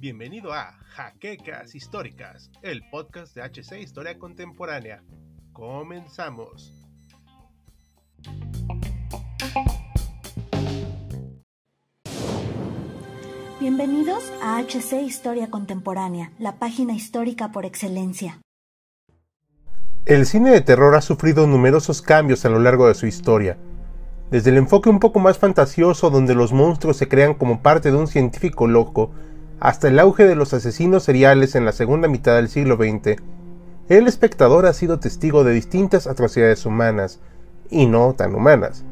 Bienvenido a Jaquecas Históricas, el podcast de HC Historia Contemporánea. Comenzamos. Bienvenidos a HC Historia Contemporánea, la página histórica por excelencia. El cine de terror ha sufrido numerosos cambios a lo largo de su historia. Desde el enfoque un poco más fantasioso donde los monstruos se crean como parte de un científico loco, hasta el auge de los asesinos seriales en la segunda mitad del siglo XX, el espectador ha sido testigo de distintas atrocidades humanas, y no tan humanas,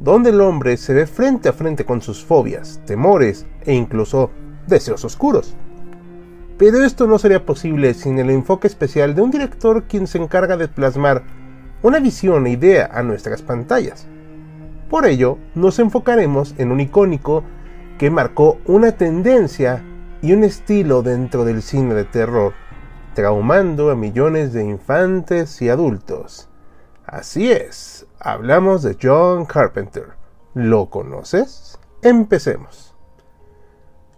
donde el hombre se ve frente a frente con sus fobias, temores e incluso deseos oscuros. Pero esto no sería posible sin el enfoque especial de un director quien se encarga de plasmar una visión e idea a nuestras pantallas. Por ello, nos enfocaremos en un icónico que marcó una tendencia y un estilo dentro del cine de terror, traumando a millones de infantes y adultos. Así es, hablamos de John Carpenter. ¿Lo conoces? Empecemos.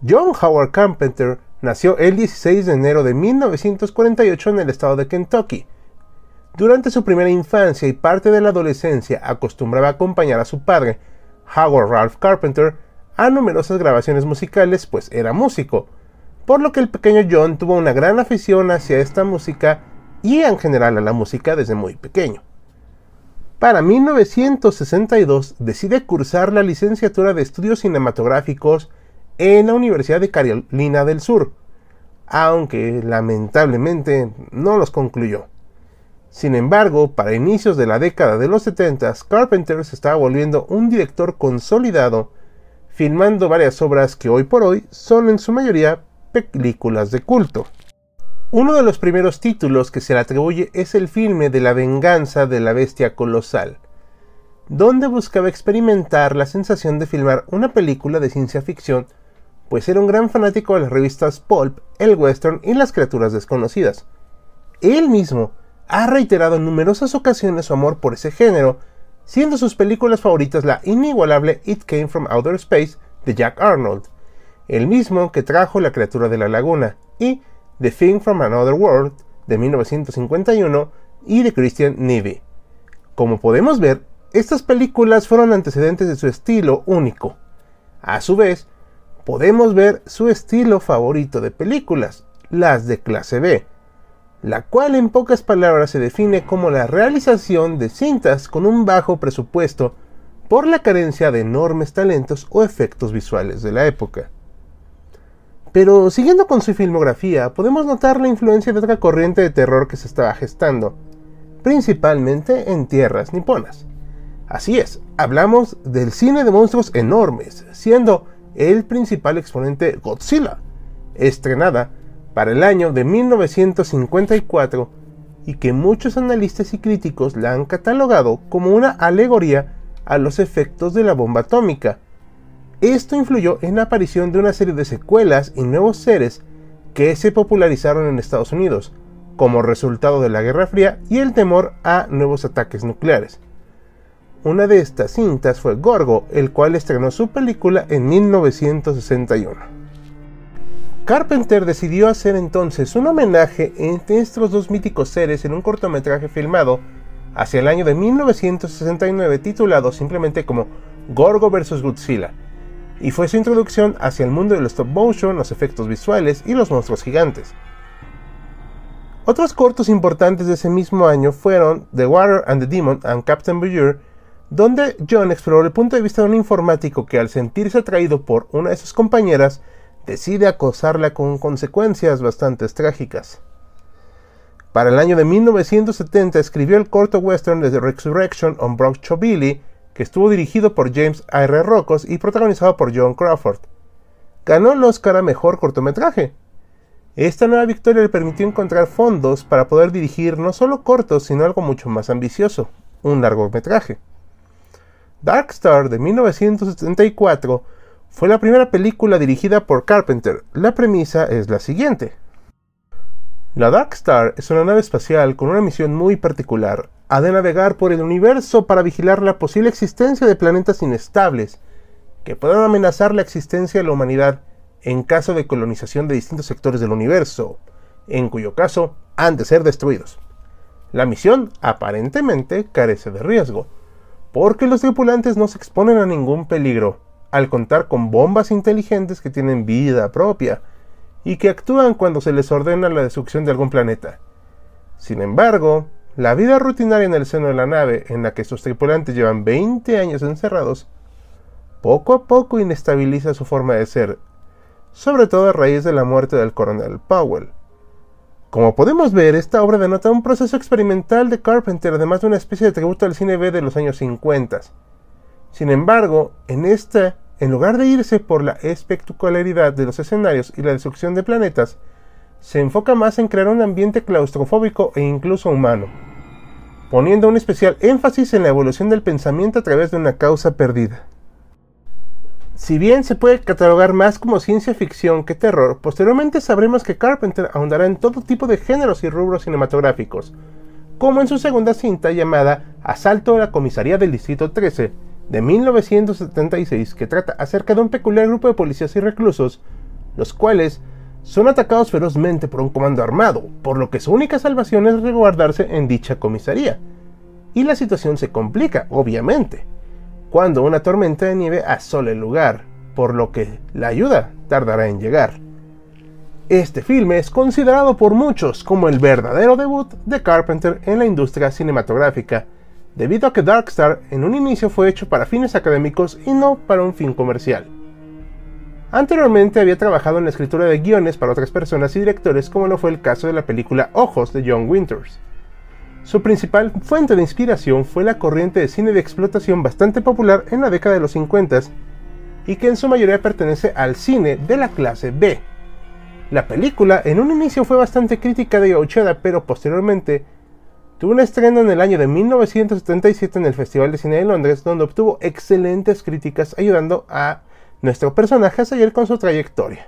John Howard Carpenter nació el 16 de enero de 1948 en el estado de Kentucky. Durante su primera infancia y parte de la adolescencia acostumbraba a acompañar a su padre, Howard Ralph Carpenter, a numerosas grabaciones musicales, pues era músico, por lo que el pequeño John tuvo una gran afición hacia esta música y en general a la música desde muy pequeño. Para 1962 decide cursar la licenciatura de estudios cinematográficos en la Universidad de Carolina del Sur, aunque lamentablemente no los concluyó. Sin embargo, para inicios de la década de los 70, Carpenter se estaba volviendo un director consolidado, filmando varias obras que hoy por hoy son en su mayoría películas de culto. Uno de los primeros títulos que se le atribuye es el filme de la venganza de la bestia colosal, donde buscaba experimentar la sensación de filmar una película de ciencia ficción pues era un gran fanático de las revistas Pulp, el western y las criaturas desconocidas. Él mismo ha reiterado en numerosas ocasiones su amor por ese género, siendo sus películas favoritas la inigualable It Came from Outer Space de Jack Arnold, el mismo que trajo La criatura de la laguna, y The Thing from Another World de 1951 y de Christian Neve. Como podemos ver, estas películas fueron antecedentes de su estilo único. A su vez, podemos ver su estilo favorito de películas, las de clase B, la cual en pocas palabras se define como la realización de cintas con un bajo presupuesto por la carencia de enormes talentos o efectos visuales de la época. Pero siguiendo con su filmografía, podemos notar la influencia de otra corriente de terror que se estaba gestando, principalmente en tierras niponas. Así es, hablamos del cine de monstruos enormes, siendo el principal exponente Godzilla, estrenada para el año de 1954 y que muchos analistas y críticos la han catalogado como una alegoría a los efectos de la bomba atómica. Esto influyó en la aparición de una serie de secuelas y nuevos seres que se popularizaron en Estados Unidos, como resultado de la Guerra Fría y el temor a nuevos ataques nucleares. Una de estas cintas fue Gorgo, el cual estrenó su película en 1961. Carpenter decidió hacer entonces un homenaje entre estos dos míticos seres en un cortometraje filmado hacia el año de 1969 titulado simplemente como Gorgo vs. Godzilla, y fue su introducción hacia el mundo del stop motion, los efectos visuales y los monstruos gigantes. Otros cortos importantes de ese mismo año fueron The Water and the Demon and Captain Bujur donde John exploró el punto de vista de un informático que al sentirse atraído por una de sus compañeras, decide acosarla con consecuencias bastante trágicas. Para el año de 1970 escribió el corto western The Resurrection on Bronx Billy, que estuvo dirigido por James R. Rocos y protagonizado por John Crawford. Ganó el Oscar a Mejor Cortometraje. Esta nueva victoria le permitió encontrar fondos para poder dirigir no solo cortos, sino algo mucho más ambicioso, un largometraje. Dark Star de 1974 fue la primera película dirigida por Carpenter. La premisa es la siguiente. La Dark Star es una nave espacial con una misión muy particular, ha de navegar por el universo para vigilar la posible existencia de planetas inestables que puedan amenazar la existencia de la humanidad en caso de colonización de distintos sectores del universo, en cuyo caso han de ser destruidos. La misión aparentemente carece de riesgo, porque los tripulantes no se exponen a ningún peligro, al contar con bombas inteligentes que tienen vida propia y que actúan cuando se les ordena la destrucción de algún planeta. Sin embargo, la vida rutinaria en el seno de la nave, en la que sus tripulantes llevan 20 años encerrados, poco a poco inestabiliza su forma de ser, sobre todo a raíz de la muerte del coronel Powell. Como podemos ver, esta obra denota un proceso experimental de Carpenter, además de una especie de tributo al cine B de los años 50. Sin embargo, en esta, en lugar de irse por la espectacularidad de los escenarios y la destrucción de planetas, se enfoca más en crear un ambiente claustrofóbico e incluso humano, poniendo un especial énfasis en la evolución del pensamiento a través de una causa perdida. Si bien se puede catalogar más como ciencia ficción que terror, posteriormente sabremos que Carpenter ahondará en todo tipo de géneros y rubros cinematográficos, como en su segunda cinta llamada Asalto a la Comisaría del Distrito 13, de 1976, que trata acerca de un peculiar grupo de policías y reclusos, los cuales son atacados ferozmente por un comando armado, por lo que su única salvación es resguardarse en dicha comisaría. Y la situación se complica, obviamente cuando una tormenta de nieve asola el lugar, por lo que la ayuda tardará en llegar. Este filme es considerado por muchos como el verdadero debut de Carpenter en la industria cinematográfica, debido a que Darkstar en un inicio fue hecho para fines académicos y no para un fin comercial. Anteriormente había trabajado en la escritura de guiones para otras personas y directores como lo fue el caso de la película Ojos de John Winters. Su principal fuente de inspiración fue la corriente de cine de explotación bastante popular en la década de los 50 y que en su mayoría pertenece al cine de la clase B. La película en un inicio fue bastante crítica de gauchada, pero posteriormente tuvo un estreno en el año de 1977 en el Festival de Cine de Londres, donde obtuvo excelentes críticas ayudando a nuestro personaje a seguir con su trayectoria.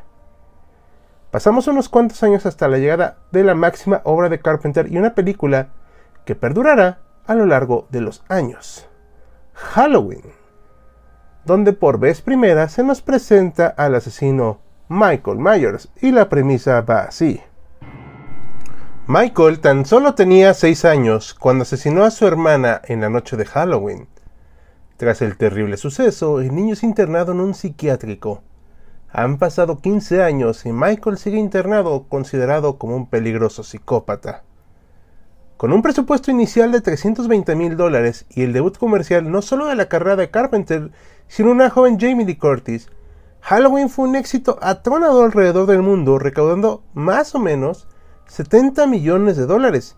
Pasamos unos cuantos años hasta la llegada de la máxima obra de Carpenter y una película que perdurará a lo largo de los años. Halloween, donde por vez primera se nos presenta al asesino Michael Myers y la premisa va así. Michael tan solo tenía 6 años cuando asesinó a su hermana en la noche de Halloween. Tras el terrible suceso, el niño es internado en un psiquiátrico. Han pasado 15 años y Michael sigue internado considerado como un peligroso psicópata. Con un presupuesto inicial de 320 mil dólares y el debut comercial no solo de la carrera de Carpenter, sino una joven Jamie Lee Curtis, Halloween fue un éxito atronador alrededor del mundo, recaudando más o menos 70 millones de dólares,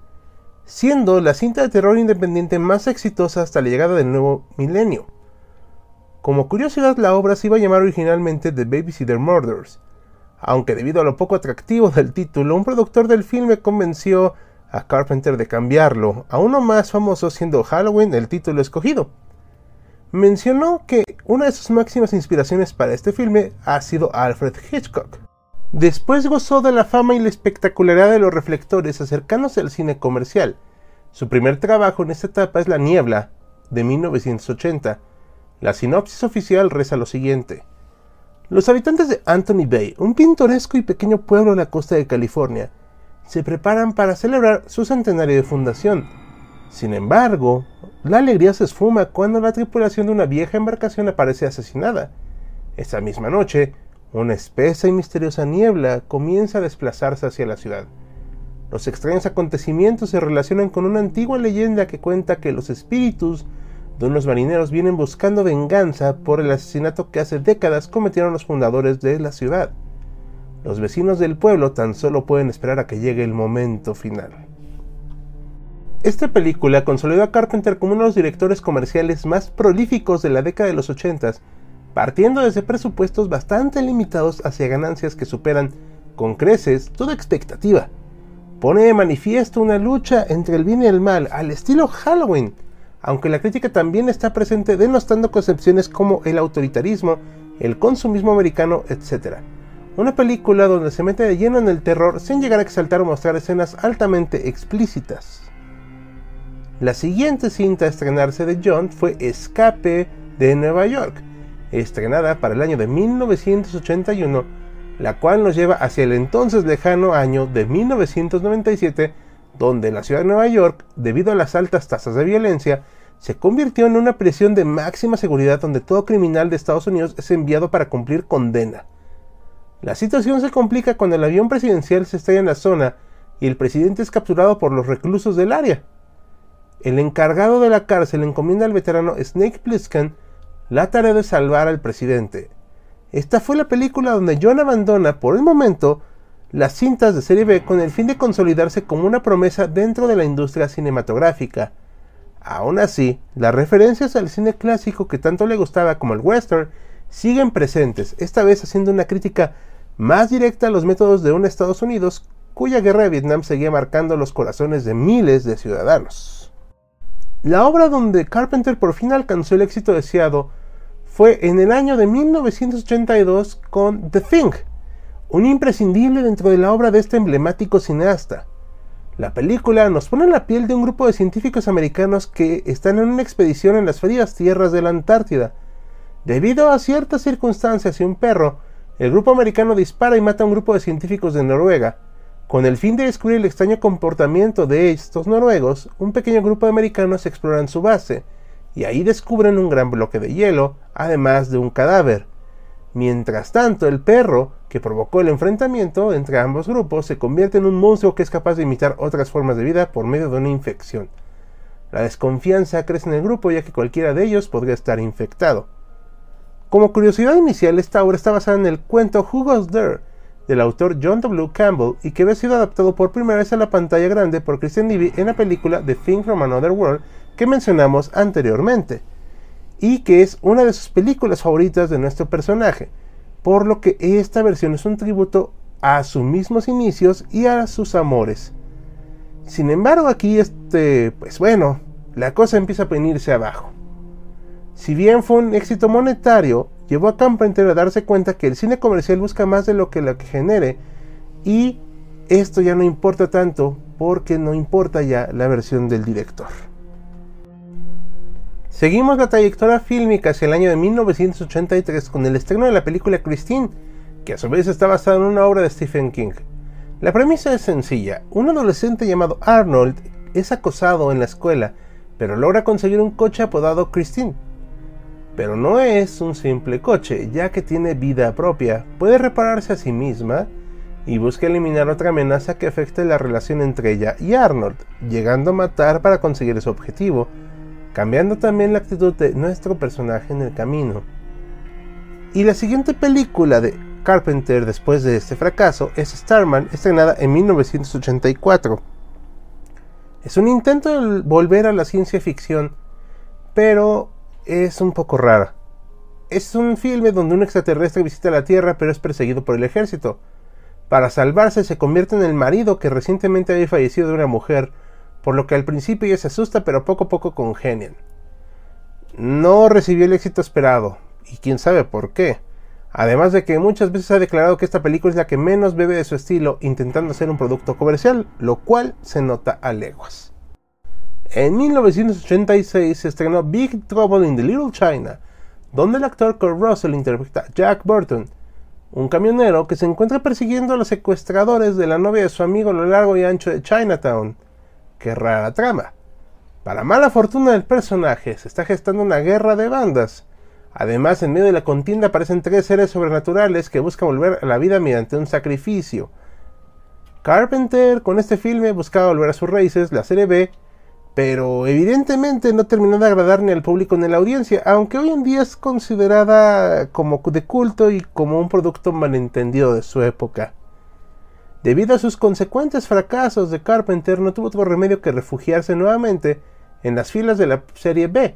siendo la cinta de terror independiente más exitosa hasta la llegada del nuevo milenio. Como curiosidad, la obra se iba a llamar originalmente The Babysitter Murders, aunque debido a lo poco atractivo del título, un productor del filme convenció a Carpenter de cambiarlo a uno más famoso siendo Halloween el título escogido. Mencionó que una de sus máximas inspiraciones para este filme ha sido Alfred Hitchcock. Después gozó de la fama y la espectacularidad de los reflectores acercándose al cine comercial. Su primer trabajo en esta etapa es La Niebla, de 1980. La sinopsis oficial reza lo siguiente. Los habitantes de Anthony Bay, un pintoresco y pequeño pueblo en la costa de California, se preparan para celebrar su centenario de fundación. Sin embargo, la alegría se esfuma cuando la tripulación de una vieja embarcación aparece asesinada. Esa misma noche, una espesa y misteriosa niebla comienza a desplazarse hacia la ciudad. Los extraños acontecimientos se relacionan con una antigua leyenda que cuenta que los espíritus de unos marineros vienen buscando venganza por el asesinato que hace décadas cometieron los fundadores de la ciudad. Los vecinos del pueblo tan solo pueden esperar a que llegue el momento final. Esta película consolidó a Carpenter como uno de los directores comerciales más prolíficos de la década de los 80, partiendo desde presupuestos bastante limitados hacia ganancias que superan con creces toda expectativa. Pone de manifiesto una lucha entre el bien y el mal al estilo Halloween, aunque la crítica también está presente denostando concepciones como el autoritarismo, el consumismo americano, etc. Una película donde se mete de lleno en el terror sin llegar a exaltar o mostrar escenas altamente explícitas. La siguiente cinta a estrenarse de John fue Escape de Nueva York, estrenada para el año de 1981, la cual nos lleva hacia el entonces lejano año de 1997, donde la ciudad de Nueva York, debido a las altas tasas de violencia, se convirtió en una prisión de máxima seguridad donde todo criminal de Estados Unidos es enviado para cumplir condena. La situación se complica cuando el avión presidencial se estrella en la zona y el presidente es capturado por los reclusos del área. El encargado de la cárcel encomienda al veterano Snake Plissken la tarea de salvar al presidente. Esta fue la película donde John abandona por el momento las cintas de serie B con el fin de consolidarse como una promesa dentro de la industria cinematográfica. Aún así, las referencias al cine clásico que tanto le gustaba como el western siguen presentes, esta vez haciendo una crítica más directa a los métodos de un Estados Unidos cuya guerra de Vietnam seguía marcando los corazones de miles de ciudadanos. La obra donde Carpenter por fin alcanzó el éxito deseado fue en el año de 1982 con The Thing, un imprescindible dentro de la obra de este emblemático cineasta. La película nos pone en la piel de un grupo de científicos americanos que están en una expedición en las frías tierras de la Antártida. Debido a ciertas circunstancias y un perro, el grupo americano dispara y mata a un grupo de científicos de Noruega. Con el fin de descubrir el extraño comportamiento de estos noruegos, un pequeño grupo de americanos exploran su base, y ahí descubren un gran bloque de hielo, además de un cadáver. Mientras tanto, el perro, que provocó el enfrentamiento entre ambos grupos, se convierte en un monstruo que es capaz de imitar otras formas de vida por medio de una infección. La desconfianza crece en el grupo ya que cualquiera de ellos podría estar infectado. Como curiosidad inicial, esta obra está basada en el cuento Who Goes There, del autor John W. Campbell y que había sido adaptado por primera vez a la pantalla grande por Christian Levy en la película The Thing from Another World que mencionamos anteriormente y que es una de sus películas favoritas de nuestro personaje, por lo que esta versión es un tributo a sus mismos inicios y a sus amores. Sin embargo, aquí este, pues bueno, la cosa empieza a venirse abajo. Si bien fue un éxito monetario, llevó a Carpenter a darse cuenta que el cine comercial busca más de lo que lo que genere y esto ya no importa tanto porque no importa ya la versión del director. Seguimos la trayectoria fílmica hacia el año de 1983 con el estreno de la película Christine, que a su vez está basada en una obra de Stephen King. La premisa es sencilla. Un adolescente llamado Arnold es acosado en la escuela, pero logra conseguir un coche apodado Christine. Pero no es un simple coche, ya que tiene vida propia, puede repararse a sí misma y busca eliminar otra amenaza que afecte la relación entre ella y Arnold, llegando a matar para conseguir su objetivo, cambiando también la actitud de nuestro personaje en el camino. Y la siguiente película de Carpenter después de este fracaso es Starman, estrenada en 1984. Es un intento de volver a la ciencia ficción, pero es un poco rara. Es un filme donde un extraterrestre visita la Tierra pero es perseguido por el ejército. Para salvarse se convierte en el marido que recientemente había fallecido de una mujer por lo que al principio ya se asusta pero poco a poco congenian. No recibió el éxito esperado, y quién sabe por qué. Además de que muchas veces ha declarado que esta película es la que menos bebe de su estilo, intentando ser un producto comercial, lo cual se nota a leguas. En 1986 se estrenó Big Trouble in the Little China, donde el actor Kurt Russell interpreta a Jack Burton, un camionero que se encuentra persiguiendo a los secuestradores de la novia de su amigo a lo largo y ancho de Chinatown, Qué rara trama. Para mala fortuna del personaje, se está gestando una guerra de bandas. Además, en medio de la contienda aparecen tres seres sobrenaturales que buscan volver a la vida mediante un sacrificio. Carpenter con este filme buscaba volver a sus raíces, la serie B, pero evidentemente no terminó de agradar ni al público ni a la audiencia, aunque hoy en día es considerada como de culto y como un producto malentendido de su época. Debido a sus consecuentes fracasos de Carpenter, no tuvo otro remedio que refugiarse nuevamente en las filas de la serie B.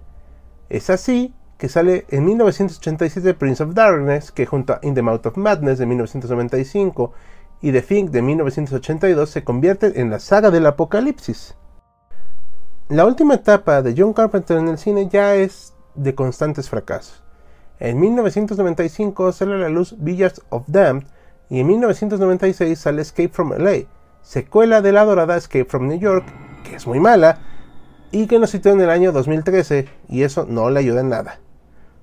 Es así que sale en 1987 Prince of Darkness, que junto a In the Mouth of Madness de 1995 y The Thing de 1982 se convierte en la saga del apocalipsis. La última etapa de John Carpenter en el cine ya es de constantes fracasos. En 1995 sale a la luz Villas of Damned, y en 1996 sale Escape from LA, secuela de la adorada Escape from New York, que es muy mala, y que nos citó en el año 2013, y eso no le ayuda en nada.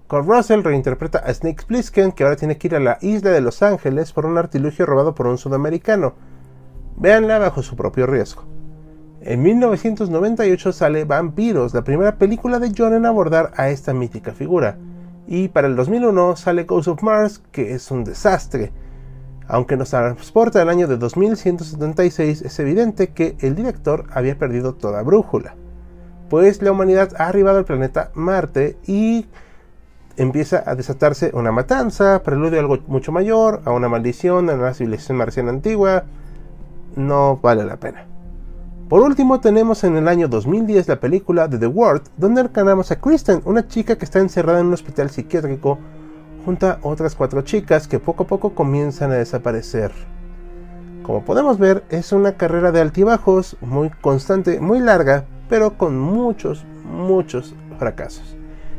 Kurt Russell reinterpreta a Snake Plissken, que ahora tiene que ir a la isla de Los Ángeles por un artilugio robado por un sudamericano. Véanla bajo su propio riesgo. En 1998 sale Vampiros, la primera película de John en abordar a esta mítica figura. Y para el 2001 sale Ghost of Mars, que es un desastre. Aunque nos transporta al año de 2176, es evidente que el director había perdido toda brújula. Pues la humanidad ha arribado al planeta Marte y empieza a desatarse una matanza, preludio a algo mucho mayor, a una maldición, a una civilización marciana antigua. No vale la pena. Por último, tenemos en el año 2010 la película The The World, donde encarnamos a Kristen, una chica que está encerrada en un hospital psiquiátrico junto a otras cuatro chicas que poco a poco comienzan a desaparecer. Como podemos ver, es una carrera de altibajos muy constante, muy larga, pero con muchos, muchos fracasos.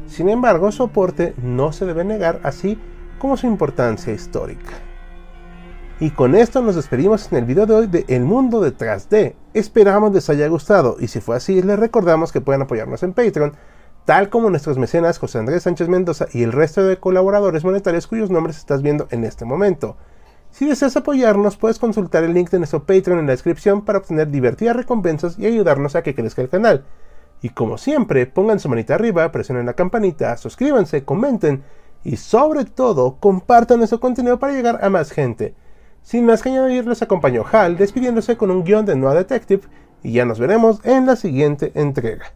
Sin embargo, su aporte no se debe negar, así como su importancia histórica. Y con esto nos despedimos en el video de hoy de El Mundo Detrás de. Esperamos les haya gustado y si fue así, les recordamos que pueden apoyarnos en Patreon, tal como nuestros mecenas José Andrés Sánchez Mendoza y el resto de colaboradores monetarios cuyos nombres estás viendo en este momento. Si deseas apoyarnos, puedes consultar el link de nuestro Patreon en la descripción para obtener divertidas recompensas y ayudarnos a que crezca el canal. Y como siempre, pongan su manita arriba, presionen la campanita, suscríbanse, comenten y sobre todo compartan nuestro contenido para llegar a más gente. Sin más que añadir, les acompañó Hal despidiéndose con un guion de Noah Detective y ya nos veremos en la siguiente entrega.